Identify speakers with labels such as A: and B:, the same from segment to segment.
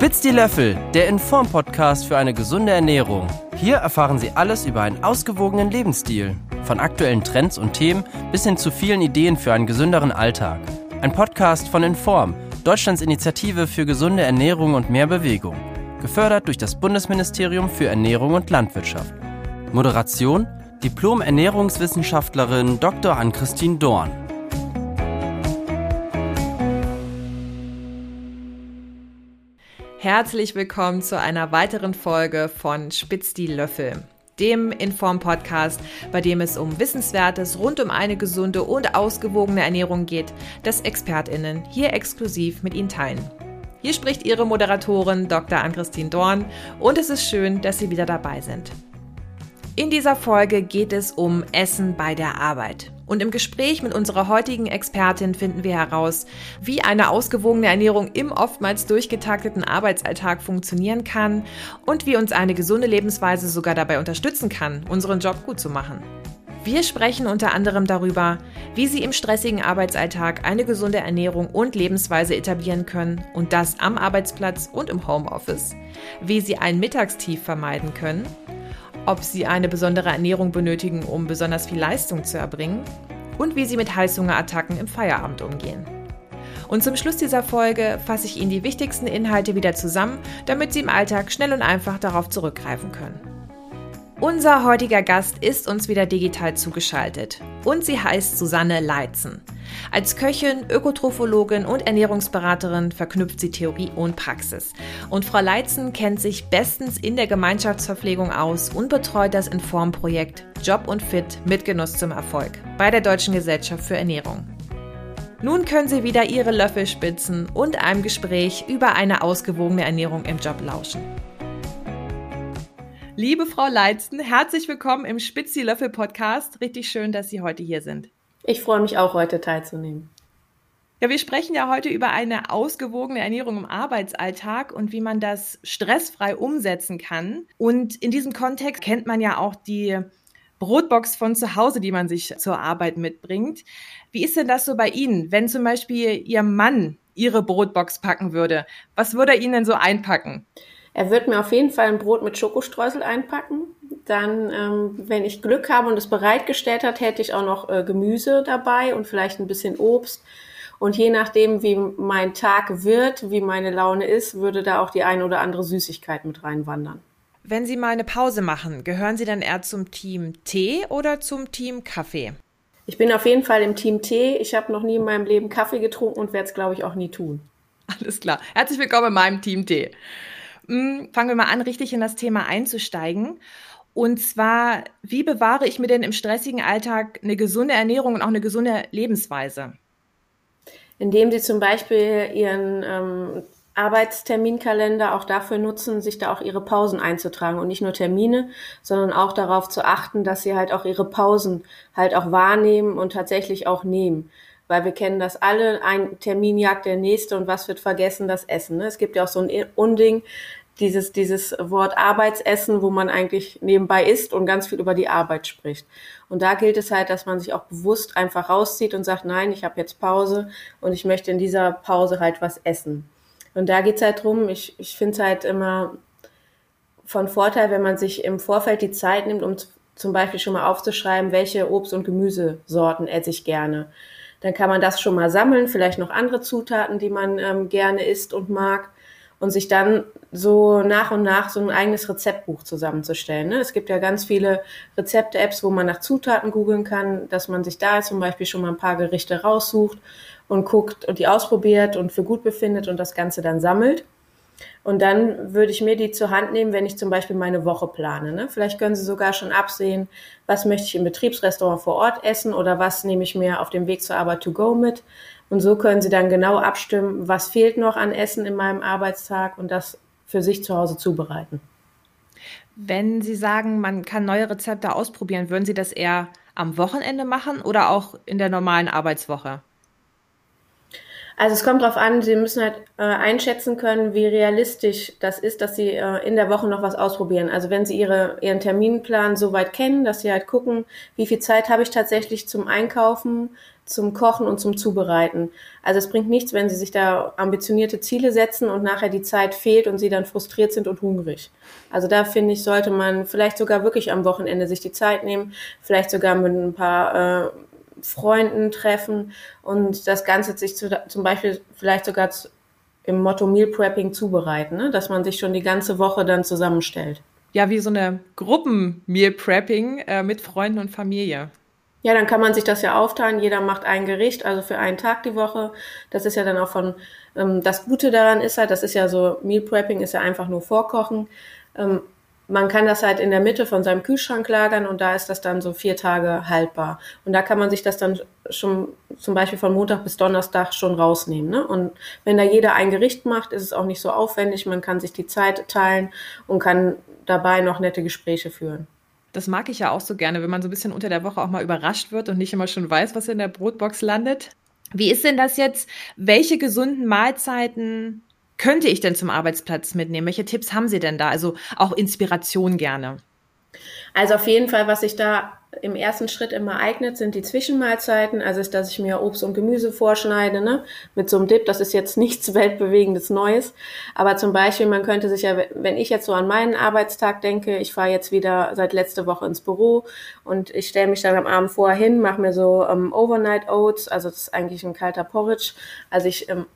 A: Spitz die Löffel, der Inform-Podcast für eine gesunde Ernährung. Hier erfahren Sie alles über einen ausgewogenen Lebensstil. Von aktuellen Trends und Themen bis hin zu vielen Ideen für einen gesünderen Alltag. Ein Podcast von Inform, Deutschlands Initiative für gesunde Ernährung und mehr Bewegung. Gefördert durch das Bundesministerium für Ernährung und Landwirtschaft. Moderation Diplom-Ernährungswissenschaftlerin Dr. Ann-Christine Dorn.
B: Herzlich willkommen zu einer weiteren Folge von Spitz die Löffel, dem Inform-Podcast, bei dem es um Wissenswertes rund um eine gesunde und ausgewogene Ernährung geht, das ExpertInnen hier exklusiv mit Ihnen teilen. Hier spricht Ihre Moderatorin Dr. Ann-Christine Dorn und es ist schön, dass Sie wieder dabei sind. In dieser Folge geht es um Essen bei der Arbeit. Und im Gespräch mit unserer heutigen Expertin finden wir heraus, wie eine ausgewogene Ernährung im oftmals durchgetakteten Arbeitsalltag funktionieren kann und wie uns eine gesunde Lebensweise sogar dabei unterstützen kann, unseren Job gut zu machen. Wir sprechen unter anderem darüber, wie Sie im stressigen Arbeitsalltag eine gesunde Ernährung und Lebensweise etablieren können und das am Arbeitsplatz und im Homeoffice, wie Sie ein Mittagstief vermeiden können ob sie eine besondere Ernährung benötigen, um besonders viel Leistung zu erbringen und wie sie mit Heißhungerattacken im Feierabend umgehen. Und zum Schluss dieser Folge fasse ich Ihnen die wichtigsten Inhalte wieder zusammen, damit Sie im Alltag schnell und einfach darauf zurückgreifen können. Unser heutiger Gast ist uns wieder digital zugeschaltet und sie heißt Susanne Leitzen. Als Köchin, Ökotrophologin und Ernährungsberaterin verknüpft sie Theorie und Praxis. Und Frau Leitzen kennt sich bestens in der Gemeinschaftsverpflegung aus und betreut das Inform-Projekt Job und Fit mit Genuss zum Erfolg bei der Deutschen Gesellschaft für Ernährung. Nun können Sie wieder Ihre Löffel spitzen und einem Gespräch über eine ausgewogene Ernährung im Job lauschen. Liebe Frau Leitzen, herzlich willkommen im Spitzi Löffel Podcast. Richtig schön, dass Sie heute hier sind.
C: Ich freue mich auch, heute teilzunehmen.
B: Ja, wir sprechen ja heute über eine ausgewogene Ernährung im Arbeitsalltag und wie man das stressfrei umsetzen kann. Und in diesem Kontext kennt man ja auch die Brotbox von zu Hause, die man sich zur Arbeit mitbringt. Wie ist denn das so bei Ihnen, wenn zum Beispiel Ihr Mann Ihre Brotbox packen würde? Was würde er Ihnen denn so einpacken?
C: Er wird mir auf jeden Fall ein Brot mit Schokostreusel einpacken. Dann, ähm, wenn ich Glück habe und es bereitgestellt hat, hätte ich auch noch äh, Gemüse dabei und vielleicht ein bisschen Obst. Und je nachdem, wie mein Tag wird, wie meine Laune ist, würde da auch die eine oder andere Süßigkeit mit reinwandern.
B: Wenn Sie mal eine Pause machen, gehören Sie dann eher zum Team Tee oder zum Team Kaffee?
C: Ich bin auf jeden Fall im Team Tee. Ich habe noch nie in meinem Leben Kaffee getrunken und werde es, glaube ich, auch nie tun.
B: Alles klar. Herzlich willkommen in meinem Team Tee. Hm, fangen wir mal an, richtig in das Thema einzusteigen. Und zwar, wie bewahre ich mir denn im stressigen Alltag eine gesunde Ernährung und auch eine gesunde Lebensweise?
C: Indem Sie zum Beispiel Ihren ähm, Arbeitsterminkalender auch dafür nutzen, sich da auch Ihre Pausen einzutragen und nicht nur Termine, sondern auch darauf zu achten, dass Sie halt auch Ihre Pausen halt auch wahrnehmen und tatsächlich auch nehmen weil wir kennen das alle, ein Termin jagt der nächste und was wird vergessen, das Essen. Ne? Es gibt ja auch so ein Unding, dieses, dieses Wort Arbeitsessen, wo man eigentlich nebenbei isst und ganz viel über die Arbeit spricht. Und da gilt es halt, dass man sich auch bewusst einfach rauszieht und sagt, nein, ich habe jetzt Pause und ich möchte in dieser Pause halt was essen. Und da geht's halt drum, ich, ich finde es halt immer von Vorteil, wenn man sich im Vorfeld die Zeit nimmt, um zum Beispiel schon mal aufzuschreiben, welche Obst- und Gemüsesorten esse ich gerne. Dann kann man das schon mal sammeln, vielleicht noch andere Zutaten, die man ähm, gerne isst und mag und sich dann so nach und nach so ein eigenes Rezeptbuch zusammenzustellen. Ne? Es gibt ja ganz viele Rezepte-Apps, wo man nach Zutaten googeln kann, dass man sich da zum Beispiel schon mal ein paar Gerichte raussucht und guckt und die ausprobiert und für gut befindet und das Ganze dann sammelt. Und dann würde ich mir die zur Hand nehmen, wenn ich zum Beispiel meine Woche plane. Ne? Vielleicht können Sie sogar schon absehen, was möchte ich im Betriebsrestaurant vor Ort essen oder was nehme ich mir auf dem Weg zur Arbeit to go mit. Und so können Sie dann genau abstimmen, was fehlt noch an Essen in meinem Arbeitstag und das für sich zu Hause zubereiten.
B: Wenn Sie sagen, man kann neue Rezepte ausprobieren, würden Sie das eher am Wochenende machen oder auch in der normalen Arbeitswoche?
C: Also es kommt darauf an, Sie müssen halt äh, einschätzen können, wie realistisch das ist, dass Sie äh, in der Woche noch was ausprobieren. Also wenn Sie Ihre, Ihren Terminplan so weit kennen, dass Sie halt gucken, wie viel Zeit habe ich tatsächlich zum Einkaufen, zum Kochen und zum Zubereiten. Also es bringt nichts, wenn Sie sich da ambitionierte Ziele setzen und nachher die Zeit fehlt und Sie dann frustriert sind und hungrig. Also da finde ich, sollte man vielleicht sogar wirklich am Wochenende sich die Zeit nehmen, vielleicht sogar mit ein paar äh, Freunden treffen und das Ganze sich zu, zum Beispiel vielleicht sogar zu, im Motto Meal Prepping zubereiten, ne? dass man sich schon die ganze Woche dann zusammenstellt.
B: Ja, wie so eine Gruppen-Meal Prepping äh, mit Freunden und Familie.
C: Ja, dann kann man sich das ja aufteilen. Jeder macht ein Gericht, also für einen Tag die Woche. Das ist ja dann auch von, ähm, das Gute daran ist halt, das ist ja so, Meal Prepping ist ja einfach nur Vorkochen. Ähm, man kann das halt in der Mitte von seinem Kühlschrank lagern und da ist das dann so vier Tage haltbar. Und da kann man sich das dann schon zum Beispiel von Montag bis Donnerstag schon rausnehmen. Ne? Und wenn da jeder ein Gericht macht, ist es auch nicht so aufwendig. Man kann sich die Zeit teilen und kann dabei noch nette Gespräche führen.
B: Das mag ich ja auch so gerne, wenn man so ein bisschen unter der Woche auch mal überrascht wird und nicht immer schon weiß, was in der Brotbox landet. Wie ist denn das jetzt? Welche gesunden Mahlzeiten könnte ich denn zum Arbeitsplatz mitnehmen? Welche Tipps haben Sie denn da? Also auch Inspiration gerne.
C: Also auf jeden Fall, was sich da im ersten Schritt immer eignet, sind die Zwischenmahlzeiten. Also ist, dass ich mir Obst und Gemüse vorschneide, ne? Mit so einem Dip. Das ist jetzt nichts weltbewegendes Neues. Aber zum Beispiel, man könnte sich ja, wenn ich jetzt so an meinen Arbeitstag denke, ich fahre jetzt wieder seit letzter Woche ins Büro und ich stelle mich dann am Abend vorher hin, mache mir so ähm, Overnight Oats. Also das ist eigentlich ein kalter Porridge. Also ich ähm,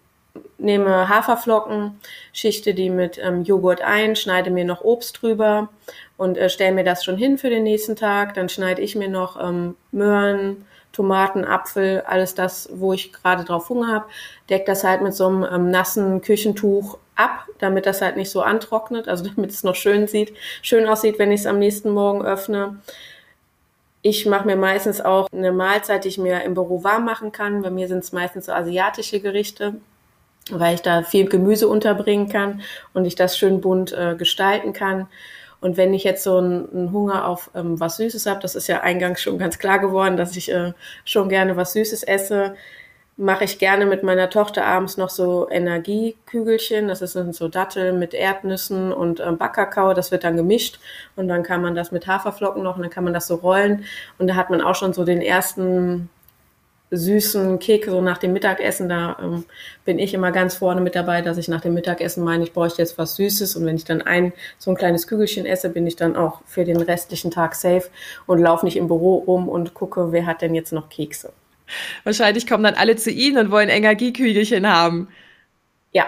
C: nehme Haferflocken, schichte die mit ähm, Joghurt ein, schneide mir noch Obst drüber und äh, stelle mir das schon hin für den nächsten Tag. Dann schneide ich mir noch ähm, Möhren, Tomaten, Apfel, alles das, wo ich gerade drauf Hunger habe, deck das halt mit so einem ähm, nassen Küchentuch ab, damit das halt nicht so antrocknet, also damit es noch schön sieht, schön aussieht, wenn ich es am nächsten Morgen öffne. Ich mache mir meistens auch eine Mahlzeit, die ich mir im Büro warm machen kann. Bei mir sind es meistens so asiatische Gerichte weil ich da viel Gemüse unterbringen kann und ich das schön bunt äh, gestalten kann. Und wenn ich jetzt so einen, Hunger auf ähm, was Süßes habe, das ist ja eingangs schon ganz klar geworden, dass ich äh, schon gerne was Süßes esse, mache ich gerne mit meiner Tochter abends noch so Energiekügelchen. Das sind so Datteln mit Erdnüssen und äh, Backkakao. Das wird dann gemischt und dann kann man das mit Haferflocken noch und dann kann man das so rollen. Und da hat man auch schon so den ersten süßen Kek so nach dem Mittagessen. Da ähm, bin ich immer ganz vorne mit dabei, dass ich nach dem Mittagessen meine, ich bräuchte jetzt was Süßes. Und wenn ich dann ein so ein kleines Kügelchen esse, bin ich dann auch für den restlichen Tag safe und laufe nicht im Büro rum und gucke, wer hat denn jetzt noch Kekse.
B: Wahrscheinlich kommen dann alle zu Ihnen und wollen Energiekügelchen haben.
C: Ja,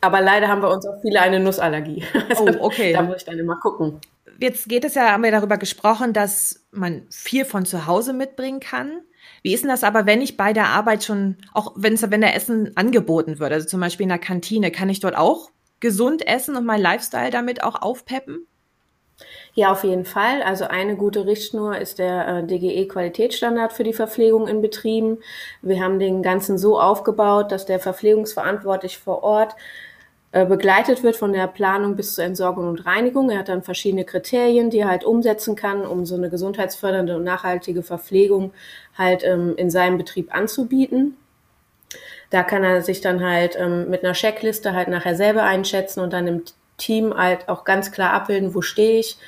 C: aber leider haben bei uns auch viele eine Nussallergie.
B: Also oh, okay.
C: da muss ich dann immer gucken.
B: Jetzt geht es ja, haben wir darüber gesprochen, dass man viel von zu Hause mitbringen kann. Wie ist denn das aber, wenn ich bei der Arbeit schon, auch wenn es, wenn der Essen angeboten wird, also zum Beispiel in der Kantine, kann ich dort auch gesund essen und mein Lifestyle damit auch aufpeppen?
C: Ja, auf jeden Fall. Also eine gute Richtschnur ist der äh, DGE Qualitätsstandard für die Verpflegung in Betrieben. Wir haben den Ganzen so aufgebaut, dass der Verpflegungsverantwortlich vor Ort äh, begleitet wird von der Planung bis zur Entsorgung und Reinigung. Er hat dann verschiedene Kriterien, die er halt umsetzen kann, um so eine gesundheitsfördernde und nachhaltige Verpflegung halt ähm, in seinem Betrieb anzubieten. Da kann er sich dann halt ähm, mit einer Checkliste halt nachher selber einschätzen und dann im Team halt auch ganz klar abbilden, wo stehe ich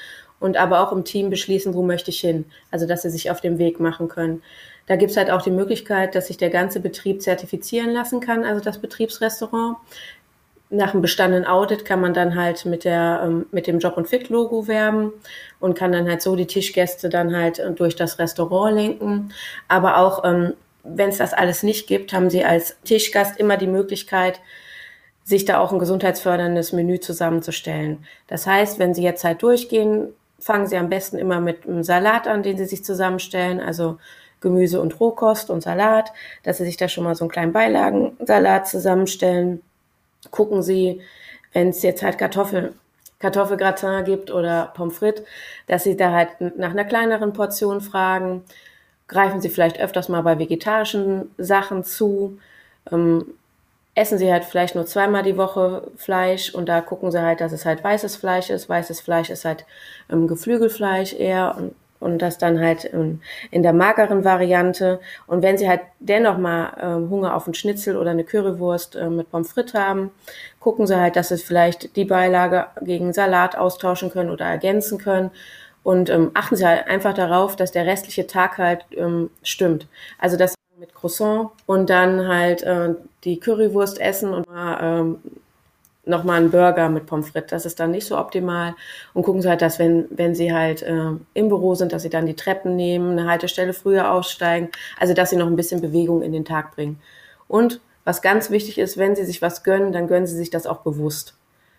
C: und aber auch im Team beschließen, wo möchte ich hin. Also dass sie sich auf den Weg machen können. Da gibt's halt auch die Möglichkeit, dass sich der ganze Betrieb zertifizieren lassen kann, also das Betriebsrestaurant nach einem bestandenen Audit kann man dann halt mit der ähm, mit dem Job und Fit Logo werben und kann dann halt so die Tischgäste dann halt äh, durch das Restaurant lenken. Aber auch ähm, wenn es das alles nicht gibt, haben sie als Tischgast immer die Möglichkeit, sich da auch ein gesundheitsförderndes Menü zusammenzustellen. Das heißt, wenn sie jetzt halt durchgehen, fangen sie am besten immer mit einem Salat an, den sie sich zusammenstellen, also Gemüse und Rohkost und Salat, dass sie sich da schon mal so einen kleinen Beilagensalat zusammenstellen gucken Sie, wenn es jetzt halt Kartoffel, Kartoffelgratin gibt oder Pommes frites, dass Sie da halt nach einer kleineren Portion fragen. Greifen Sie vielleicht öfters mal bei vegetarischen Sachen zu. Ähm, essen Sie halt vielleicht nur zweimal die Woche Fleisch und da gucken Sie halt, dass es halt weißes Fleisch ist. Weißes Fleisch ist halt ähm, Geflügelfleisch eher und und das dann halt in, in der mageren Variante. Und wenn Sie halt dennoch mal äh, Hunger auf einen Schnitzel oder eine Currywurst äh, mit Pommes frites haben, gucken Sie halt, dass Sie vielleicht die Beilage gegen Salat austauschen können oder ergänzen können. Und ähm, achten Sie halt einfach darauf, dass der restliche Tag halt ähm, stimmt. Also dass mit Croissant und dann halt äh, die Currywurst essen und mal ähm, nochmal einen Burger mit Pommes frites. Das ist dann nicht so optimal. Und gucken Sie halt, dass wenn, wenn Sie halt äh, im Büro sind, dass Sie dann die Treppen nehmen, eine Haltestelle früher aussteigen. Also, dass Sie noch ein bisschen Bewegung in den Tag bringen. Und was ganz wichtig ist, wenn Sie sich was gönnen, dann gönnen Sie sich das auch bewusst.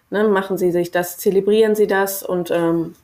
C: Ne, machen Sie sich das, zelebrieren Sie das und ähm,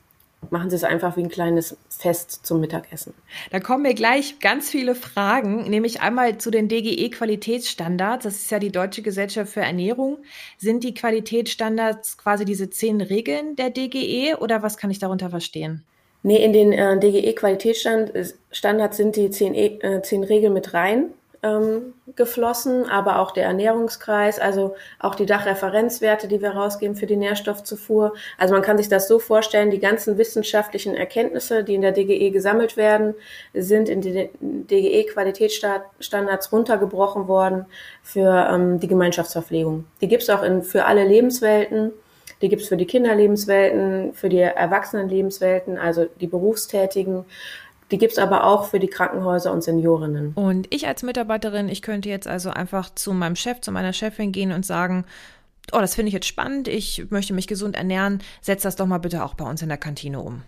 C: machen Sie es einfach wie ein kleines Fest zum Mittagessen.
B: Da kommen mir gleich ganz viele Fragen, nämlich einmal zu den DGE-Qualitätsstandards. Das ist ja die Deutsche Gesellschaft für Ernährung. Sind die Qualitätsstandards quasi diese zehn Regeln der DGE oder was kann ich darunter verstehen?
C: Nee, in den äh, DGE-Qualitätsstandards sind die zehn, äh, zehn Regeln mit rein ähm, geflossen, aber auch der Ernährungskreis, also auch die Dachreferenzwerte, die wir rausgeben für die Nährstoffzufuhr. Also man kann sich das so vorstellen, die ganzen wissenschaftlichen Erkenntnisse, die in der DGE gesammelt werden, sind in die DGE-Qualitätsstandards runtergebrochen worden für ähm, die Gemeinschaftsverpflegung. Die gibt's auch in, für alle Lebenswelten. Die gibt's für die Kinderlebenswelten, für die Erwachsenenlebenswelten, also die Berufstätigen. Die gibt's aber auch für die Krankenhäuser und Seniorinnen.
B: Und ich als Mitarbeiterin, ich könnte jetzt also einfach zu meinem Chef, zu meiner Chefin gehen und sagen, oh, das finde ich jetzt spannend, ich möchte mich gesund ernähren, setz das doch mal bitte auch bei uns in der Kantine um.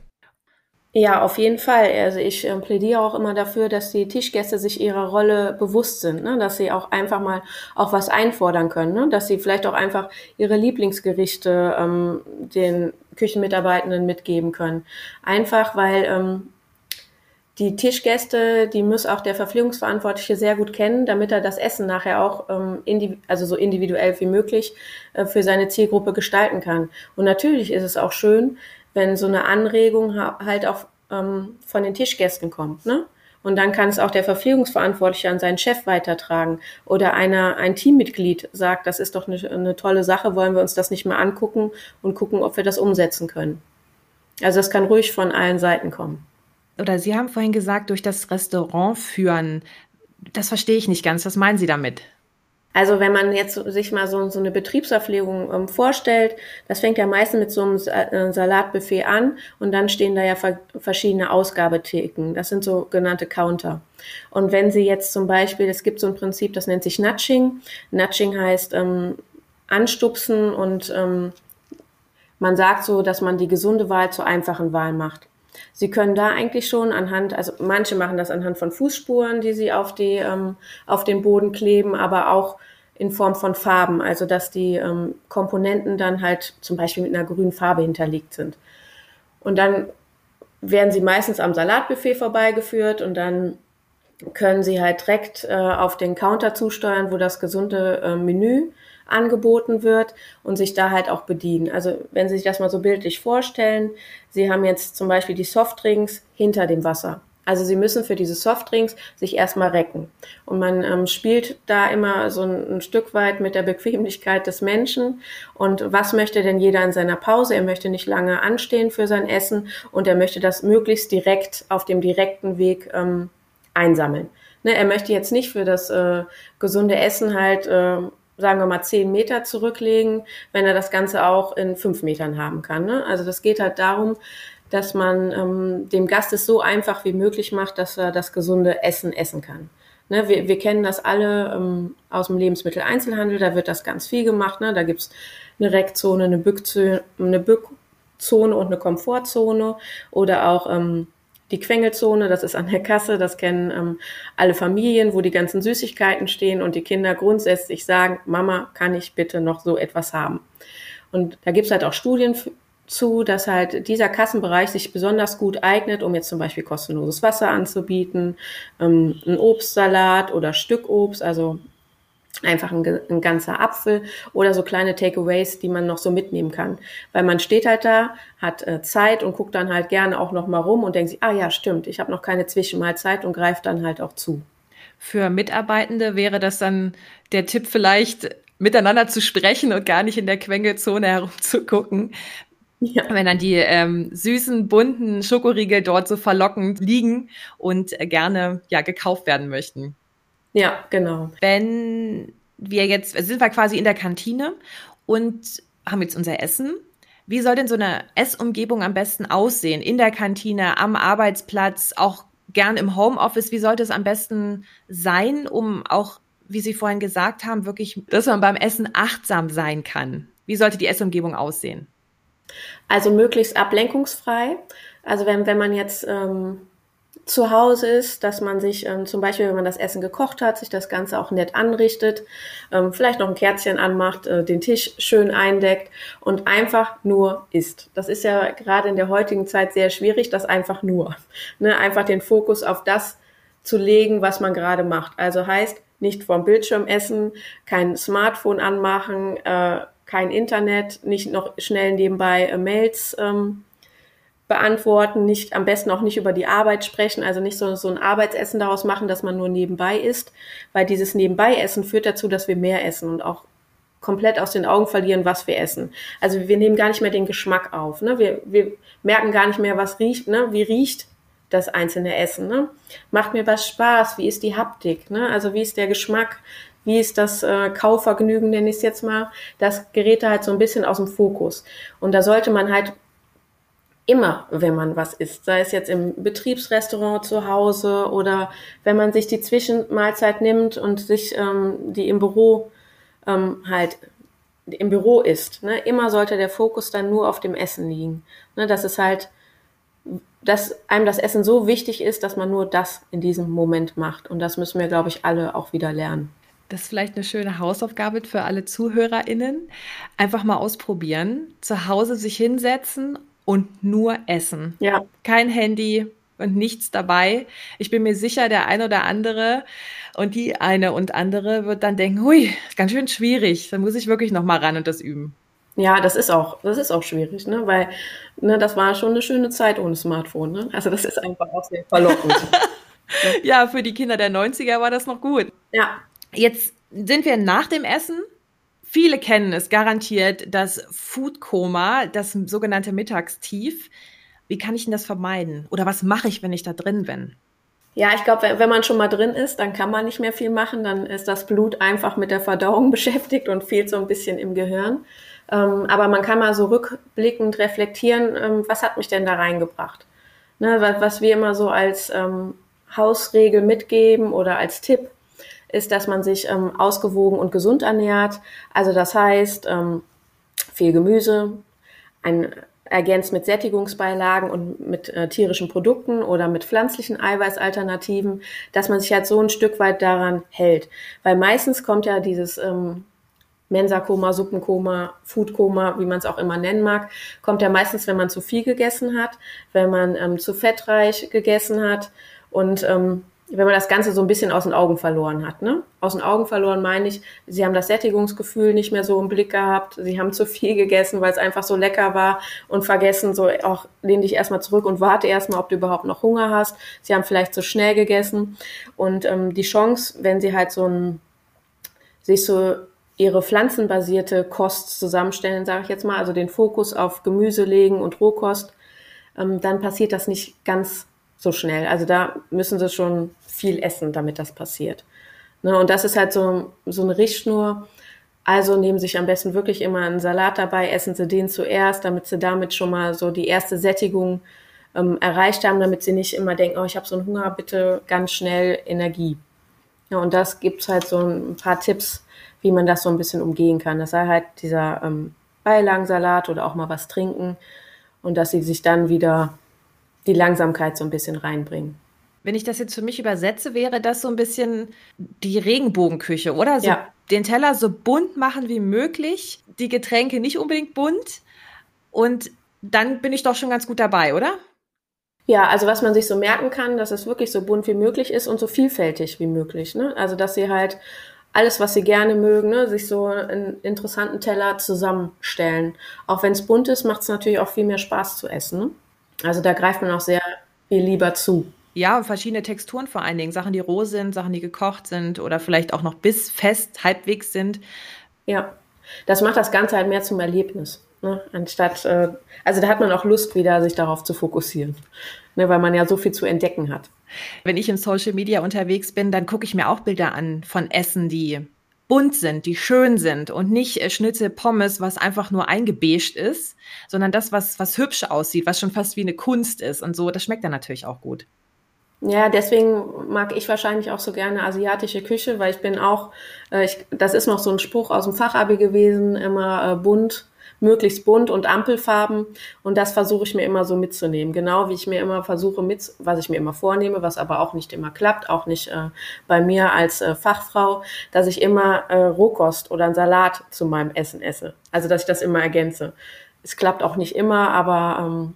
C: Ja, auf jeden Fall. Also ich äh, plädiere auch immer dafür, dass die Tischgäste sich ihrer Rolle bewusst sind, ne? dass sie auch einfach mal auch was einfordern können, ne? dass sie vielleicht auch einfach ihre Lieblingsgerichte ähm, den Küchenmitarbeitenden mitgeben können. Einfach, weil ähm, die Tischgäste, die muss auch der Verpflegungsverantwortliche sehr gut kennen, damit er das Essen nachher auch ähm, also so individuell wie möglich äh, für seine Zielgruppe gestalten kann. Und natürlich ist es auch schön, wenn so eine Anregung halt auch ähm, von den Tischgästen kommt, ne? Und dann kann es auch der Verpflegungsverantwortliche an seinen Chef weitertragen. Oder einer, ein Teammitglied sagt, das ist doch eine, eine tolle Sache, wollen wir uns das nicht mal angucken und gucken, ob wir das umsetzen können. Also das kann ruhig von allen Seiten kommen
B: oder Sie haben vorhin gesagt, durch das Restaurant führen. Das verstehe ich nicht ganz. Was meinen Sie damit?
C: Also wenn man jetzt sich mal so, so eine Betriebsverpflegung ähm, vorstellt, das fängt ja meistens mit so einem äh, Salatbuffet an und dann stehen da ja verschiedene Ausgabetheken. Das sind sogenannte Counter. Und wenn Sie jetzt zum Beispiel, es gibt so ein Prinzip, das nennt sich Nudging. Nudging heißt ähm, anstupsen und ähm, man sagt so, dass man die gesunde Wahl zur einfachen Wahl macht. Sie können da eigentlich schon anhand, also manche machen das anhand von Fußspuren, die sie auf die ähm, auf den Boden kleben, aber auch in Form von Farben, also dass die ähm, Komponenten dann halt zum Beispiel mit einer grünen Farbe hinterlegt sind. Und dann werden sie meistens am Salatbuffet vorbeigeführt und dann können sie halt direkt äh, auf den Counter zusteuern, wo das gesunde äh, Menü angeboten wird und sich da halt auch bedienen. Also wenn Sie sich das mal so bildlich vorstellen, Sie haben jetzt zum Beispiel die Softdrinks hinter dem Wasser. Also sie müssen für diese Softdrinks sich erstmal recken. Und man ähm, spielt da immer so ein, ein, Stück weit mit der Bequemlichkeit des Menschen. Und was möchte denn jeder in seiner Pause? Er möchte nicht lange anstehen für sein Essen und er möchte das möglichst direkt auf dem direkten Weg ähm, einsammeln. Ne, er möchte jetzt nicht für das äh, gesunde Essen halt äh, sagen wir mal, zehn Meter zurücklegen, wenn er das Ganze auch in fünf Metern haben kann. Ne? Also das geht halt darum, dass man ähm, dem Gast es so einfach wie möglich macht, dass er das gesunde Essen essen kann. Ne, wir, wir kennen das alle ähm, aus dem Lebensmitteleinzelhandel, da wird das ganz viel gemacht. Ne? Da gibt's eine Reckzone, eine Bückzone, eine Bückzone und eine Komfortzone oder auch ähm, die Quengelzone, das ist an der Kasse, das kennen ähm, alle Familien, wo die ganzen Süßigkeiten stehen und die Kinder grundsätzlich sagen, Mama, kann ich bitte noch so etwas haben? Und da gibt's halt auch Studien zu, dass halt dieser Kassenbereich sich besonders gut eignet, um jetzt zum Beispiel kostenloses Wasser anzubieten, ähm, ein Obstsalat oder Stückobst, also einfach ein, ein, ganzer Apfel oder so kleine Takeaways, die man noch so mitnehmen kann. Weil man steht halt da, hat äh, Zeit und guckt dann halt gerne auch noch mal rum und denkt sich, ah ja, stimmt, ich habe noch keine Zwischenmahlzeit und greift dann halt auch zu.
B: Für Mitarbeitende wäre das dann der Tipp vielleicht, miteinander zu sprechen und gar nicht in der Quengelzone herumzugucken. Ja. Wenn dann die ähm, süßen, bunten Schokoriegel dort so verlockend liegen und gerne ja gekauft werden möchten.
C: Ja, genau.
B: Wenn wir jetzt, sind wir quasi in der Kantine und haben jetzt unser Essen. Wie soll denn so eine Essumgebung am besten aussehen? In der Kantine, am Arbeitsplatz, auch gern im Homeoffice. Wie sollte es am besten sein, um auch, wie Sie vorhin gesagt haben, wirklich, dass man beim Essen achtsam sein kann? Wie sollte die Essumgebung aussehen?
C: Also möglichst ablenkungsfrei. Also wenn, wenn man jetzt ähm, zu Hause ist, dass man sich ähm, zum Beispiel, wenn man das Essen gekocht hat, sich das Ganze auch nett anrichtet, ähm, vielleicht noch ein Kerzchen anmacht, äh, den Tisch schön eindeckt und einfach nur isst. Das ist ja gerade in der heutigen Zeit sehr schwierig, das einfach nur. Ne? Einfach den Fokus auf das zu legen, was man gerade macht. Also heißt, nicht vorm Bildschirm essen, kein Smartphone anmachen, äh, kein Internet, nicht noch schnell nebenbei äh, Mails ähm, beantworten, nicht am besten auch nicht über die Arbeit sprechen, also nicht so, so ein Arbeitsessen daraus machen, dass man nur nebenbei isst, weil dieses Nebenbei-Essen führt dazu, dass wir mehr essen und auch komplett aus den Augen verlieren, was wir essen. Also wir nehmen gar nicht mehr den Geschmack auf. Ne? Wir, wir merken gar nicht mehr, was riecht, ne? wie riecht das einzelne Essen. Ne? Macht mir was Spaß? Wie ist die Haptik? Ne? Also wie ist der Geschmack? Wie ist das äh, Kaufvergnügen, nenne ich es jetzt mal? Das gerät da halt so ein bisschen aus dem Fokus. Und da sollte man halt immer, wenn man was isst, sei es jetzt im Betriebsrestaurant zu Hause oder wenn man sich die Zwischenmahlzeit nimmt und sich ähm, die im Büro ähm, halt im Büro isst. Ne? Immer sollte der Fokus dann nur auf dem Essen liegen. Ne? Dass es halt, dass einem das Essen so wichtig ist, dass man nur das in diesem Moment macht. Und das müssen wir, glaube ich, alle auch wieder lernen.
B: Das ist vielleicht eine schöne Hausaufgabe für alle ZuhörerInnen. Einfach mal ausprobieren. Zu Hause sich hinsetzen und nur essen. Ja. Kein Handy und nichts dabei. Ich bin mir sicher, der eine oder andere und die eine und andere wird dann denken, hui, ganz schön schwierig. Da muss ich wirklich noch mal ran und das üben.
C: Ja, das ist auch, das ist auch schwierig, ne? Weil, ne, das war schon eine schöne Zeit ohne Smartphone, ne? Also das ist einfach auch sehr verlockend.
B: ja, für die Kinder der 90er war das noch gut.
C: Ja.
B: Jetzt sind wir nach dem Essen Viele kennen es garantiert, das Foodkoma, das sogenannte Mittagstief. Wie kann ich denn das vermeiden? Oder was mache ich, wenn ich da drin bin?
C: Ja, ich glaube, wenn man schon mal drin ist, dann kann man nicht mehr viel machen. Dann ist das Blut einfach mit der Verdauung beschäftigt und fehlt so ein bisschen im Gehirn. Ähm, aber man kann mal so rückblickend reflektieren, ähm, was hat mich denn da reingebracht? Ne, was, wir immer so als ähm, Hausregel mitgeben oder als Tipp, ist, dass man sich ähm, ausgewogen und gesund ernährt. Also das heißt, ähm, viel Gemüse, ein ergänzt mit Sättigungsbeilagen und mit äh, tierischen Produkten oder mit pflanzlichen Eiweißalternativen, dass man sich halt so ein Stück weit daran hält. Weil meistens kommt ja dieses ähm, Mensakoma, Suppenkoma, Foodkoma, wie man es auch immer nennen mag, kommt ja meistens, wenn man zu viel gegessen hat, wenn man ähm, zu fettreich gegessen hat und ähm, wenn man das Ganze so ein bisschen aus den Augen verloren hat. Ne? Aus den Augen verloren meine ich, sie haben das Sättigungsgefühl nicht mehr so im Blick gehabt, sie haben zu viel gegessen, weil es einfach so lecker war und vergessen, so auch lehn dich erstmal zurück und warte erstmal, ob du überhaupt noch Hunger hast. Sie haben vielleicht zu schnell gegessen und ähm, die Chance, wenn sie halt so ein, sich so ihre pflanzenbasierte Kost zusammenstellen, sage ich jetzt mal, also den Fokus auf Gemüse legen und Rohkost, ähm, dann passiert das nicht ganz so schnell. Also da müssen sie schon viel essen, damit das passiert. Ne, und das ist halt so, so eine Richtschnur. Also nehmen Sie sich am besten wirklich immer einen Salat dabei, essen Sie den zuerst, damit Sie damit schon mal so die erste Sättigung ähm, erreicht haben, damit Sie nicht immer denken, oh, ich habe so einen Hunger, bitte ganz schnell Energie. Ja, und das gibt's halt so ein paar Tipps, wie man das so ein bisschen umgehen kann. Das sei halt dieser ähm, Beilagensalat oder auch mal was trinken und dass Sie sich dann wieder die Langsamkeit so ein bisschen reinbringen.
B: Wenn ich das jetzt für mich übersetze, wäre das so ein bisschen die Regenbogenküche, oder? So ja. Den Teller so bunt machen wie möglich, die Getränke nicht unbedingt bunt. Und dann bin ich doch schon ganz gut dabei, oder?
C: Ja, also was man sich so merken kann, dass es wirklich so bunt wie möglich ist und so vielfältig wie möglich. Ne? Also dass sie halt alles, was sie gerne mögen, ne, sich so einen interessanten Teller zusammenstellen. Auch wenn es bunt ist, macht es natürlich auch viel mehr Spaß zu essen. Ne? Also da greift man auch sehr viel lieber zu.
B: Ja, verschiedene Texturen vor allen Dingen. Sachen, die roh sind, Sachen, die gekocht sind oder vielleicht auch noch bissfest, halbwegs sind.
C: Ja, das macht das Ganze halt mehr zum Erlebnis. Ne? Anstatt, äh, also da hat man auch Lust wieder, sich darauf zu fokussieren, ne? weil man ja so viel zu entdecken hat.
B: Wenn ich im Social Media unterwegs bin, dann gucke ich mir auch Bilder an von Essen, die bunt sind, die schön sind und nicht äh, Schnitzel Pommes, was einfach nur eingebeigt ist, sondern das, was, was hübsch aussieht, was schon fast wie eine Kunst ist und so, das schmeckt dann natürlich auch gut.
C: Ja, deswegen mag ich wahrscheinlich auch so gerne asiatische Küche, weil ich bin auch, äh, ich, das ist noch so ein Spruch aus dem Fachabi gewesen, immer äh, bunt möglichst bunt und Ampelfarben. Und das versuche ich mir immer so mitzunehmen. Genau wie ich mir immer versuche mit, was ich mir immer vornehme, was aber auch nicht immer klappt, auch nicht äh, bei mir als äh, Fachfrau, dass ich immer äh, Rohkost oder einen Salat zu meinem Essen esse. Also dass ich das immer ergänze. Es klappt auch nicht immer, aber ähm,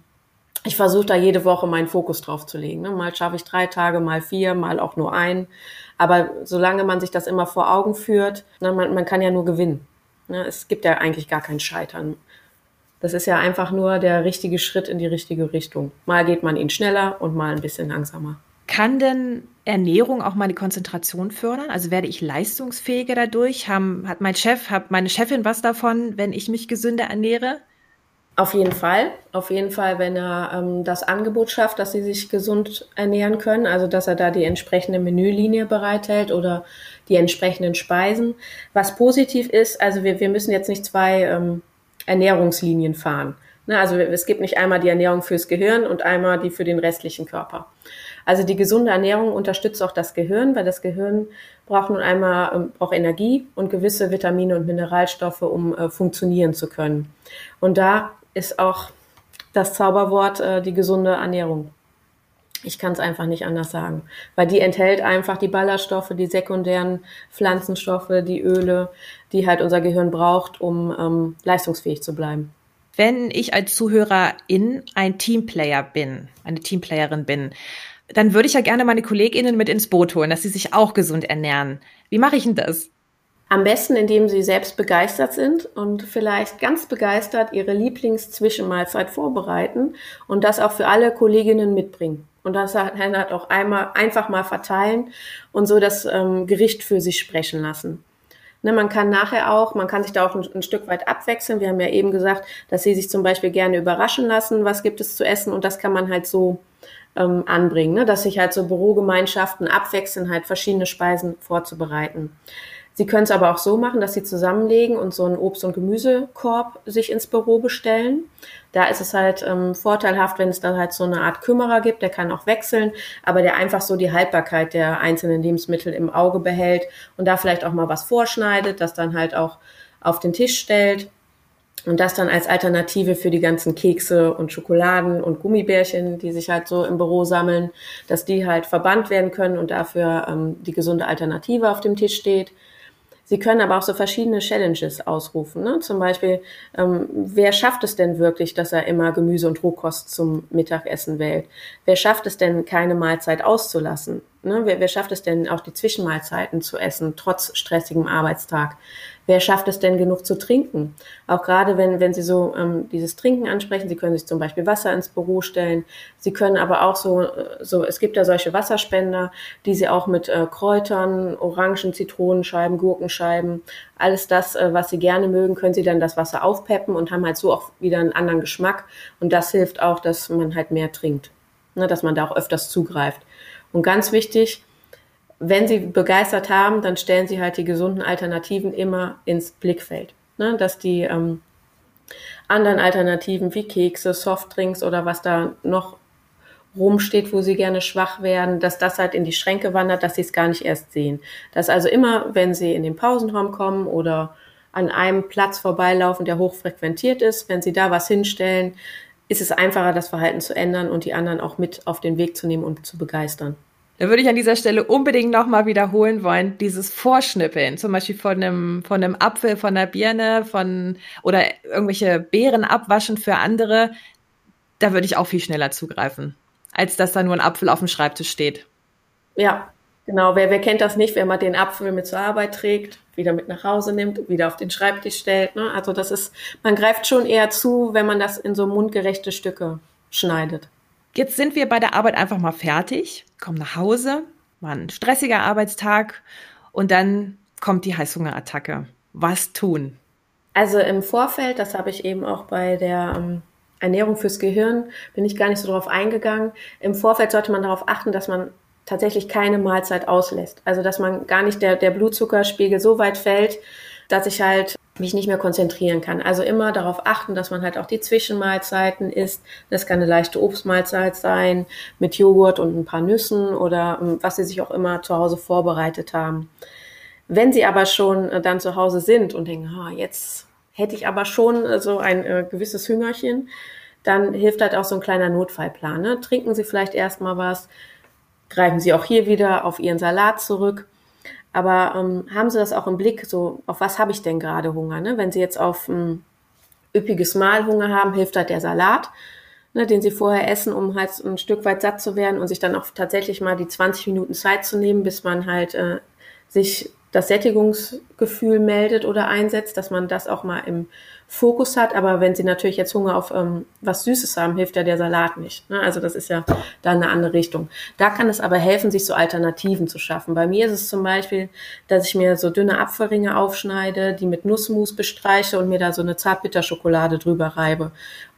C: ich versuche da jede Woche meinen Fokus drauf zu legen. Ne? Mal schaffe ich drei Tage, mal vier, mal auch nur ein. Aber solange man sich das immer vor Augen führt, ne, man, man kann ja nur gewinnen. Ne, es gibt ja eigentlich gar kein Scheitern. Das ist ja einfach nur der richtige Schritt in die richtige Richtung. Mal geht man ihn schneller und mal ein bisschen langsamer.
B: Kann denn Ernährung auch meine Konzentration fördern? Also werde ich leistungsfähiger dadurch? Haben, hat mein Chef, hat meine Chefin was davon, wenn ich mich gesünder ernähre?
C: Auf jeden Fall. Auf jeden Fall, wenn er ähm, das Angebot schafft, dass sie sich gesund ernähren können, also dass er da die entsprechende Menülinie bereithält oder die entsprechenden Speisen. Was positiv ist, also wir, wir müssen jetzt nicht zwei ähm, Ernährungslinien fahren. Ne, also es gibt nicht einmal die Ernährung fürs Gehirn und einmal die für den restlichen Körper. Also die gesunde Ernährung unterstützt auch das Gehirn, weil das Gehirn braucht nun einmal ähm, auch Energie und gewisse Vitamine und Mineralstoffe, um äh, funktionieren zu können. Und da ist auch das Zauberwort äh, die gesunde Ernährung. Ich kann es einfach nicht anders sagen, weil die enthält einfach die Ballaststoffe, die sekundären Pflanzenstoffe, die Öle, die halt unser Gehirn braucht, um ähm, leistungsfähig zu bleiben.
B: Wenn ich als Zuhörerin ein Teamplayer bin, eine Teamplayerin bin, dann würde ich ja gerne meine KollegInnen mit ins Boot holen, dass sie sich auch gesund ernähren. Wie mache ich denn das?
C: Am besten, indem sie selbst begeistert sind und vielleicht ganz begeistert ihre Lieblingszwischenmahlzeit vorbereiten und das auch für alle Kolleginnen mitbringen. Und das halt auch einmal einfach mal verteilen und so das ähm, Gericht für sich sprechen lassen. Ne, man kann nachher auch, man kann sich da auch ein, ein, Stück weit abwechseln. Wir haben ja eben gesagt, dass sie sich zum Beispiel gerne überraschen lassen, was gibt es zu essen und das kann man halt so ähm, anbringen, ne? dass sich halt so Bürogemeinschaften abwechseln, halt verschiedene Speisen vorzubereiten. Sie können es aber auch so machen, dass Sie zusammenlegen und so einen Obst- und Gemüsekorb sich ins Büro bestellen. Da ist es halt ähm, vorteilhaft, wenn es dann halt so eine Art Kümmerer gibt, der kann auch wechseln, aber der einfach so die Haltbarkeit der einzelnen Lebensmittel im Auge behält und da vielleicht auch mal was vorschneidet, das dann halt auch auf den Tisch stellt und das dann als Alternative für die ganzen Kekse und Schokoladen und Gummibärchen, die sich halt so im Büro sammeln, dass die halt verbannt werden können und dafür ähm, die gesunde Alternative auf dem Tisch steht. Sie können aber auch so verschiedene Challenges ausrufen. Ne? Zum Beispiel, ähm, wer schafft es denn wirklich, dass er immer Gemüse und Rohkost zum Mittagessen wählt? Wer schafft es denn, keine Mahlzeit auszulassen? Ne? Wer, wer schafft es denn, auch die Zwischenmahlzeiten zu essen, trotz stressigem Arbeitstag? Wer schafft es denn genug zu trinken? Auch gerade wenn, wenn Sie so ähm, dieses Trinken ansprechen, Sie können sich zum Beispiel Wasser ins Büro stellen. Sie können aber auch so, äh, so es gibt ja solche Wasserspender, die Sie auch mit äh, Kräutern, Orangen, Zitronenscheiben, Gurkenscheiben, alles das, äh, was Sie gerne mögen, können Sie dann das Wasser aufpeppen und haben halt so auch wieder einen anderen Geschmack. Und das hilft auch, dass man halt mehr trinkt, ne, dass man da auch öfters zugreift. Und ganz wichtig, wenn sie begeistert haben, dann stellen sie halt die gesunden Alternativen immer ins Blickfeld. Ne? Dass die ähm, anderen Alternativen wie Kekse, Softdrinks oder was da noch rumsteht, wo sie gerne schwach werden, dass das halt in die Schränke wandert, dass sie es gar nicht erst sehen. Dass also immer, wenn sie in den Pausenraum kommen oder an einem Platz vorbeilaufen, der hochfrequentiert ist, wenn sie da was hinstellen, ist es einfacher, das Verhalten zu ändern und die anderen auch mit auf den Weg zu nehmen und zu begeistern.
B: Da würde ich an dieser Stelle unbedingt nochmal wiederholen wollen, dieses Vorschnippeln, zum Beispiel von einem, von einem Apfel, von einer Birne, von, oder irgendwelche Beeren abwaschen für andere. Da würde ich auch viel schneller zugreifen, als dass da nur ein Apfel auf dem Schreibtisch steht.
C: Ja, genau. Wer, wer kennt das nicht, wenn man den Apfel mit zur Arbeit trägt, wieder mit nach Hause nimmt, wieder auf den Schreibtisch stellt. Ne? Also das ist, man greift schon eher zu, wenn man das in so mundgerechte Stücke schneidet.
B: Jetzt sind wir bei der Arbeit einfach mal fertig, kommen nach Hause, war ein stressiger Arbeitstag und dann kommt die Heißhungerattacke. Was tun?
C: Also im Vorfeld, das habe ich eben auch bei der ähm, Ernährung fürs Gehirn, bin ich gar nicht so darauf eingegangen. Im Vorfeld sollte man darauf achten, dass man tatsächlich keine Mahlzeit auslässt. Also dass man gar nicht der, der Blutzuckerspiegel so weit fällt, dass ich halt mich nicht mehr konzentrieren kann. Also immer darauf achten, dass man halt auch die Zwischenmahlzeiten isst. Das kann eine leichte Obstmahlzeit sein mit Joghurt und ein paar Nüssen oder ähm, was Sie sich auch immer zu Hause vorbereitet haben. Wenn Sie aber schon äh, dann zu Hause sind und denken, ha, jetzt hätte ich aber schon äh, so ein äh, gewisses Hüngerchen, dann hilft halt auch so ein kleiner Notfallplan. Ne? Trinken Sie vielleicht erstmal was, greifen Sie auch hier wieder auf Ihren Salat zurück. Aber ähm, haben Sie das auch im Blick, so auf was habe ich denn gerade Hunger? Ne? Wenn Sie jetzt auf ein üppiges Mahl Hunger haben, hilft halt der Salat, ne, den Sie vorher essen, um halt ein Stück weit satt zu werden und sich dann auch tatsächlich mal die 20 Minuten Zeit zu nehmen, bis man halt äh, sich das Sättigungsgefühl meldet oder einsetzt, dass man das auch mal im Fokus hat. Aber wenn sie natürlich jetzt Hunger auf ähm, was Süßes haben, hilft ja der Salat nicht. Ne? Also das ist ja da eine andere Richtung. Da kann es aber helfen, sich so Alternativen zu schaffen. Bei mir ist es zum Beispiel, dass ich mir so dünne Apfelringe aufschneide, die mit Nussmus bestreiche und mir da so eine Zartbitterschokolade drüber reibe.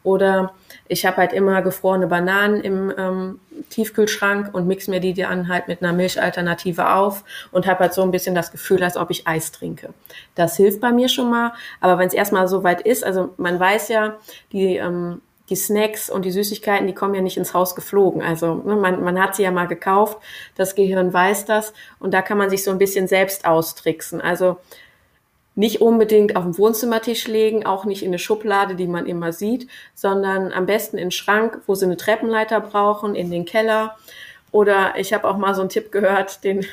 C: Oder ich habe halt immer gefrorene Bananen im ähm, Tiefkühlschrank und mix mir die dann halt mit einer Milchalternative auf und habe halt so ein bisschen das Gefühl, als ob ich Eis trinke. Das hilft bei mir schon mal. Aber wenn es erstmal so weit ist, also man weiß ja, die ähm, die Snacks und die Süßigkeiten, die kommen ja nicht ins Haus geflogen. Also ne, man, man hat sie ja mal gekauft, das Gehirn weiß das und da kann man sich so ein bisschen selbst austricksen. Also nicht unbedingt auf den Wohnzimmertisch legen, auch nicht in eine Schublade, die man immer sieht, sondern am besten in den Schrank, wo sie eine Treppenleiter brauchen, in den Keller. Oder ich habe auch mal so einen Tipp gehört, den,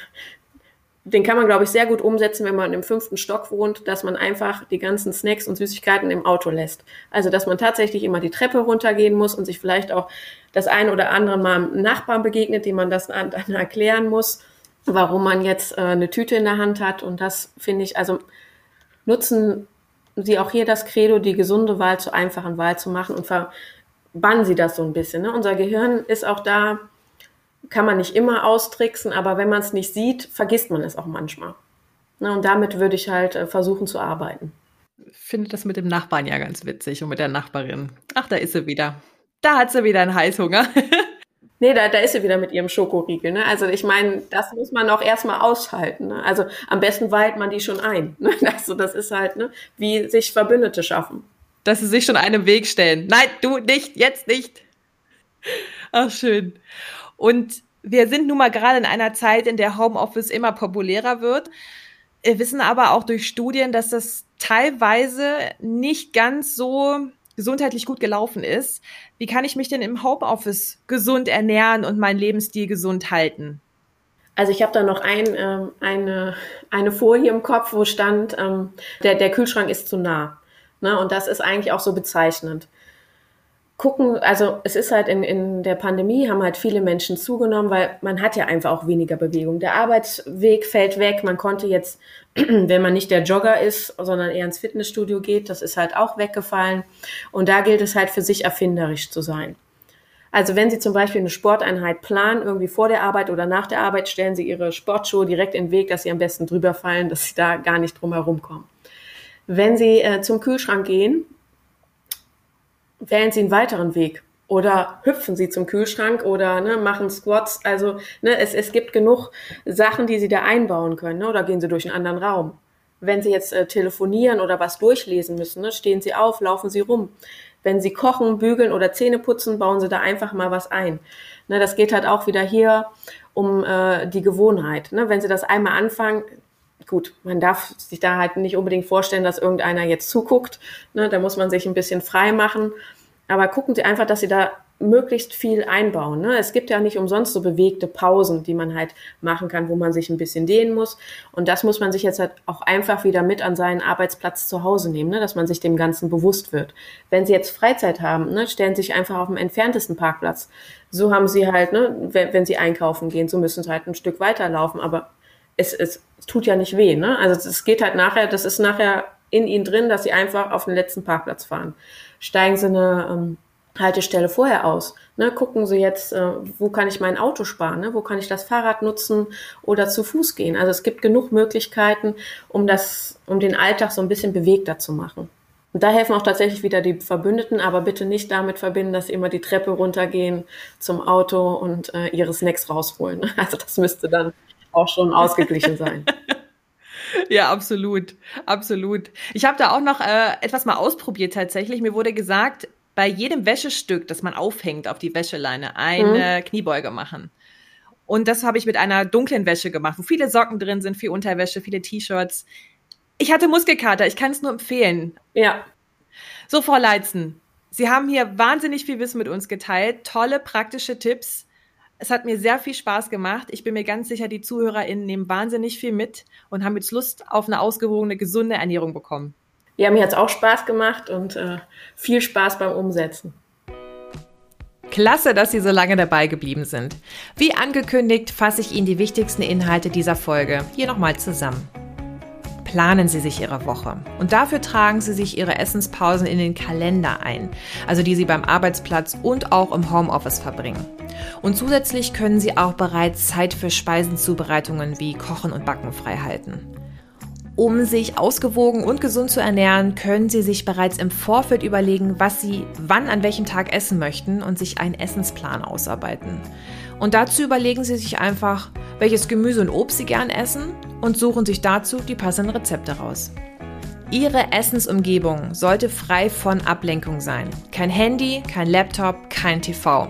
C: den kann man, glaube ich, sehr gut umsetzen, wenn man im fünften Stock wohnt, dass man einfach die ganzen Snacks und Süßigkeiten im Auto lässt. Also, dass man tatsächlich immer die Treppe runtergehen muss und sich vielleicht auch das ein oder andere Mal einem Nachbarn begegnet, dem man das dann erklären muss, warum man jetzt äh, eine Tüte in der Hand hat. Und das finde ich, also nutzen Sie auch hier das Credo, die gesunde Wahl zur einfachen Wahl zu machen und verbannen Sie das so ein bisschen. Ne? Unser Gehirn ist auch da, kann man nicht immer austricksen, aber wenn man es nicht sieht, vergisst man es auch manchmal. Ne? Und damit würde ich halt äh, versuchen zu arbeiten.
B: Ich finde das mit dem Nachbarn ja ganz witzig und mit der Nachbarin. Ach, da ist sie wieder. Da hat sie wieder einen Heißhunger.
C: Nee, da, da ist sie wieder mit ihrem Schokoriegel. Ne? Also ich meine, das muss man auch erstmal aushalten. Ne? Also am besten weilt man die schon ein. Ne? Also das ist halt, ne, wie sich Verbündete schaffen.
B: Dass sie sich schon einem Weg stellen. Nein, du nicht, jetzt nicht. Ach, schön. Und wir sind nun mal gerade in einer Zeit, in der Homeoffice immer populärer wird. Wir wissen aber auch durch Studien, dass das teilweise nicht ganz so gesundheitlich gut gelaufen ist. Wie kann ich mich denn im Homeoffice gesund ernähren und meinen Lebensstil gesund halten?
C: Also ich habe da noch ein, ähm, eine, eine Folie im Kopf, wo stand, ähm, der, der Kühlschrank ist zu nah. Ne? Und das ist eigentlich auch so bezeichnend gucken, also es ist halt in, in der Pandemie haben halt viele Menschen zugenommen, weil man hat ja einfach auch weniger Bewegung. Der Arbeitsweg fällt weg. Man konnte jetzt, wenn man nicht der Jogger ist, sondern eher ins Fitnessstudio geht, das ist halt auch weggefallen. Und da gilt es halt für sich erfinderisch zu sein. Also wenn Sie zum Beispiel eine Sporteinheit planen, irgendwie vor der Arbeit oder nach der Arbeit, stellen Sie Ihre Sportschuhe direkt in den Weg, dass Sie am besten drüber fallen, dass Sie da gar nicht drum herum kommen. Wenn Sie äh, zum Kühlschrank gehen, wählen Sie einen weiteren Weg oder hüpfen Sie zum Kühlschrank oder ne, machen Squats. Also ne, es, es gibt genug Sachen, die Sie da einbauen können ne, oder gehen Sie durch einen anderen Raum. Wenn Sie jetzt äh, telefonieren oder was durchlesen müssen, ne, stehen Sie auf, laufen Sie rum. Wenn Sie kochen, bügeln oder Zähne putzen, bauen Sie da einfach mal was ein. Ne, das geht halt auch wieder hier um äh, die Gewohnheit. Ne? Wenn Sie das einmal anfangen, gut, man darf sich da halt nicht unbedingt vorstellen, dass irgendeiner jetzt zuguckt. Ne? Da muss man sich ein bisschen frei machen. Aber gucken Sie einfach, dass Sie da möglichst viel einbauen. Ne? Es gibt ja nicht umsonst so bewegte Pausen, die man halt machen kann, wo man sich ein bisschen dehnen muss. Und das muss man sich jetzt halt auch einfach wieder mit an seinen Arbeitsplatz zu Hause nehmen, ne? dass man sich dem Ganzen bewusst wird. Wenn Sie jetzt Freizeit haben, ne, stellen Sie sich einfach auf dem entferntesten Parkplatz. So haben Sie halt, ne, wenn, wenn Sie einkaufen gehen, so müssen Sie halt ein Stück weiterlaufen. Aber es, es, es tut ja nicht weh. Ne? Also es geht halt nachher, das ist nachher in ihnen drin, dass sie einfach auf den letzten Parkplatz fahren. Steigen sie eine ähm, Haltestelle vorher aus. Ne, gucken Sie jetzt, äh, wo kann ich mein Auto sparen, ne? wo kann ich das Fahrrad nutzen oder zu Fuß gehen. Also es gibt genug Möglichkeiten, um das, um den Alltag so ein bisschen bewegter zu machen. Und da helfen auch tatsächlich wieder die Verbündeten, aber bitte nicht damit verbinden, dass sie immer die Treppe runtergehen zum Auto und äh, ihre Snacks rausholen. Also das müsste dann auch schon ausgeglichen sein.
B: Ja, absolut, absolut. Ich habe da auch noch äh, etwas mal ausprobiert tatsächlich. Mir wurde gesagt, bei jedem Wäschestück, das man aufhängt auf die Wäscheleine, eine mhm. Kniebeuge machen. Und das habe ich mit einer dunklen Wäsche gemacht, wo viele Socken drin sind, viel Unterwäsche, viele T-Shirts. Ich hatte Muskelkater, ich kann es nur empfehlen.
C: Ja.
B: So, Frau Leitzen, Sie haben hier wahnsinnig viel Wissen mit uns geteilt, tolle praktische Tipps. Es hat mir sehr viel Spaß gemacht. Ich bin mir ganz sicher, die ZuhörerInnen nehmen wahnsinnig viel mit und haben jetzt Lust auf eine ausgewogene, gesunde Ernährung bekommen.
C: Ja, mir hat es auch Spaß gemacht und äh, viel Spaß beim Umsetzen.
B: Klasse, dass Sie so lange dabei geblieben sind. Wie angekündigt, fasse ich Ihnen die wichtigsten Inhalte dieser Folge hier nochmal zusammen. Planen Sie sich Ihre Woche und dafür tragen Sie sich Ihre Essenspausen in den Kalender ein, also die Sie beim Arbeitsplatz und auch im Homeoffice verbringen. Und zusätzlich können Sie auch bereits Zeit für Speisenzubereitungen wie Kochen und Backen frei halten. Um sich ausgewogen und gesund zu ernähren, können Sie sich bereits im Vorfeld überlegen, was Sie wann an welchem Tag essen möchten und sich einen Essensplan ausarbeiten. Und dazu überlegen Sie sich einfach, welches Gemüse und Obst Sie gern essen und suchen sich dazu die passenden Rezepte raus. Ihre Essensumgebung sollte frei von Ablenkung sein. Kein Handy, kein Laptop, kein TV.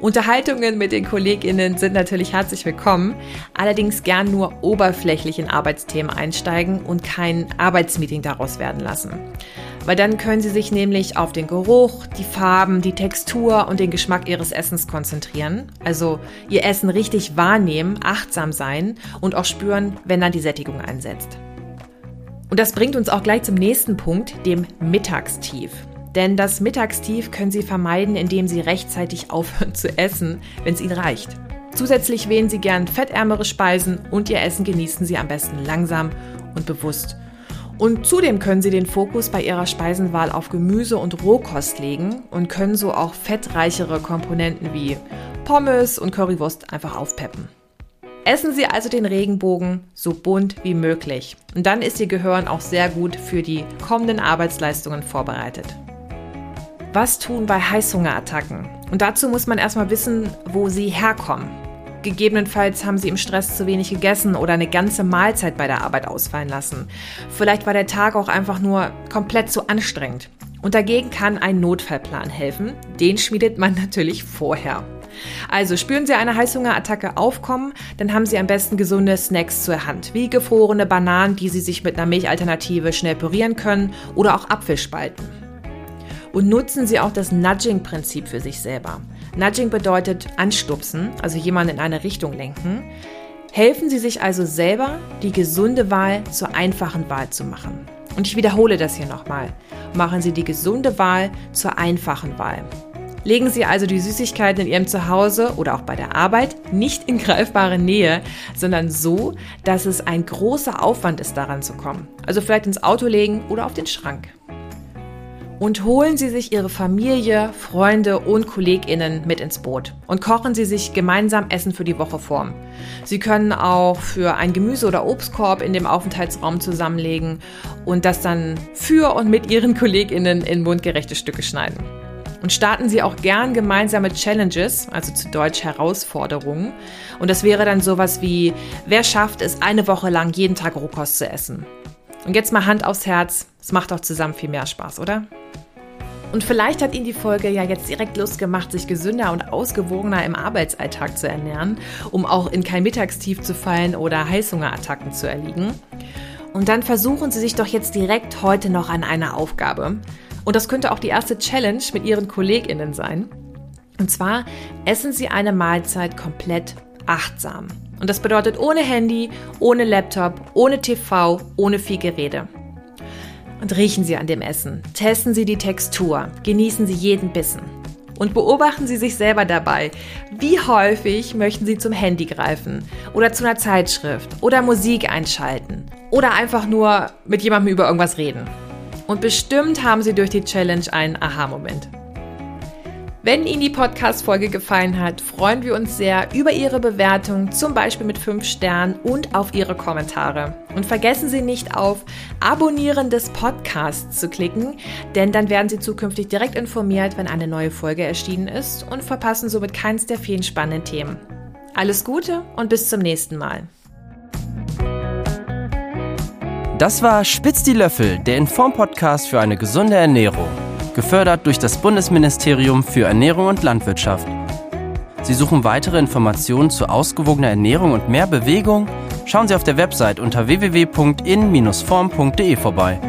B: Unterhaltungen mit den KollegInnen sind natürlich herzlich willkommen, allerdings gern nur oberflächlich in Arbeitsthemen einsteigen und kein Arbeitsmeeting daraus werden lassen. Weil dann können Sie sich nämlich auf den Geruch, die Farben, die Textur und den Geschmack Ihres Essens konzentrieren. Also Ihr Essen richtig wahrnehmen, achtsam sein und auch spüren, wenn dann die Sättigung einsetzt. Und das bringt uns auch gleich zum nächsten Punkt, dem Mittagstief. Denn das Mittagstief können Sie vermeiden, indem Sie rechtzeitig aufhören zu essen, wenn es Ihnen reicht. Zusätzlich wählen Sie gern fettärmere Speisen und Ihr Essen genießen Sie am besten langsam und bewusst. Und zudem können Sie den Fokus bei Ihrer Speisenwahl auf Gemüse und Rohkost legen und können so auch fettreichere Komponenten wie Pommes und Currywurst einfach aufpeppen. Essen Sie also den Regenbogen so bunt wie möglich. Und dann ist Ihr Gehirn auch sehr gut für die kommenden Arbeitsleistungen vorbereitet. Was tun bei Heißhungerattacken? Und dazu muss man erstmal wissen, wo sie herkommen. Gegebenenfalls haben sie im Stress zu wenig gegessen oder eine ganze Mahlzeit bei der Arbeit ausfallen lassen. Vielleicht war der Tag auch einfach nur komplett zu anstrengend. Und dagegen kann ein Notfallplan helfen. Den schmiedet man natürlich vorher. Also spüren Sie eine Heißhungerattacke aufkommen, dann haben Sie am besten gesunde Snacks zur Hand, wie gefrorene Bananen, die Sie sich mit einer Milchalternative schnell pürieren können oder auch Apfelspalten und nutzen Sie auch das Nudging-Prinzip für sich selber. Nudging bedeutet anstupsen, also jemanden in eine Richtung lenken. Helfen Sie sich also selber, die gesunde Wahl zur einfachen Wahl zu machen. Und ich wiederhole das hier nochmal. Machen Sie die gesunde Wahl zur einfachen Wahl. Legen Sie also die Süßigkeiten in Ihrem Zuhause oder auch bei der Arbeit nicht in greifbare Nähe, sondern so, dass es ein großer Aufwand ist, daran zu kommen. Also vielleicht ins Auto legen oder auf den Schrank und holen Sie sich Ihre Familie, Freunde und KollegInnen mit ins Boot und kochen Sie sich gemeinsam Essen für die Woche vor. Sie können auch für ein Gemüse- oder Obstkorb in dem Aufenthaltsraum zusammenlegen und das dann für und mit Ihren KollegInnen in mundgerechte Stücke schneiden. Und starten Sie auch gern gemeinsame Challenges, also zu Deutsch Herausforderungen. Und das wäre dann sowas wie, wer schafft es, eine Woche lang jeden Tag Rohkost zu essen? Und jetzt mal Hand aufs Herz, es macht doch zusammen viel mehr Spaß, oder? Und vielleicht hat Ihnen die Folge ja jetzt direkt Lust gemacht, sich gesünder und ausgewogener im Arbeitsalltag zu ernähren, um auch in kein Mittagstief zu fallen oder Heißhungerattacken zu erliegen. Und dann versuchen Sie sich doch jetzt direkt heute noch an einer Aufgabe. Und das könnte auch die erste Challenge mit Ihren KollegInnen sein. Und zwar essen Sie eine Mahlzeit komplett achtsam. Und das bedeutet ohne Handy, ohne Laptop, ohne TV, ohne viel Gerede. Und riechen Sie an dem Essen, testen Sie die Textur, genießen Sie jeden Bissen. Und beobachten Sie sich selber dabei. Wie häufig möchten Sie zum Handy greifen oder zu einer Zeitschrift oder Musik einschalten oder einfach nur mit jemandem über irgendwas reden. Und bestimmt haben Sie durch die Challenge einen Aha-Moment. Wenn Ihnen die Podcast-Folge gefallen hat, freuen wir uns sehr über Ihre Bewertung, zum Beispiel mit 5 Sternen und auf Ihre Kommentare. Und vergessen Sie nicht auf Abonnieren des Podcasts zu klicken, denn dann werden Sie zukünftig direkt informiert, wenn eine neue Folge erschienen ist und verpassen somit keins der vielen spannenden Themen. Alles Gute und bis zum nächsten Mal.
A: Das war Spitz die Löffel, der Inform-Podcast für eine gesunde Ernährung gefördert durch das Bundesministerium für Ernährung und Landwirtschaft. Sie suchen weitere Informationen zu ausgewogener Ernährung und mehr Bewegung? Schauen Sie auf der Website unter www.in-form.de vorbei.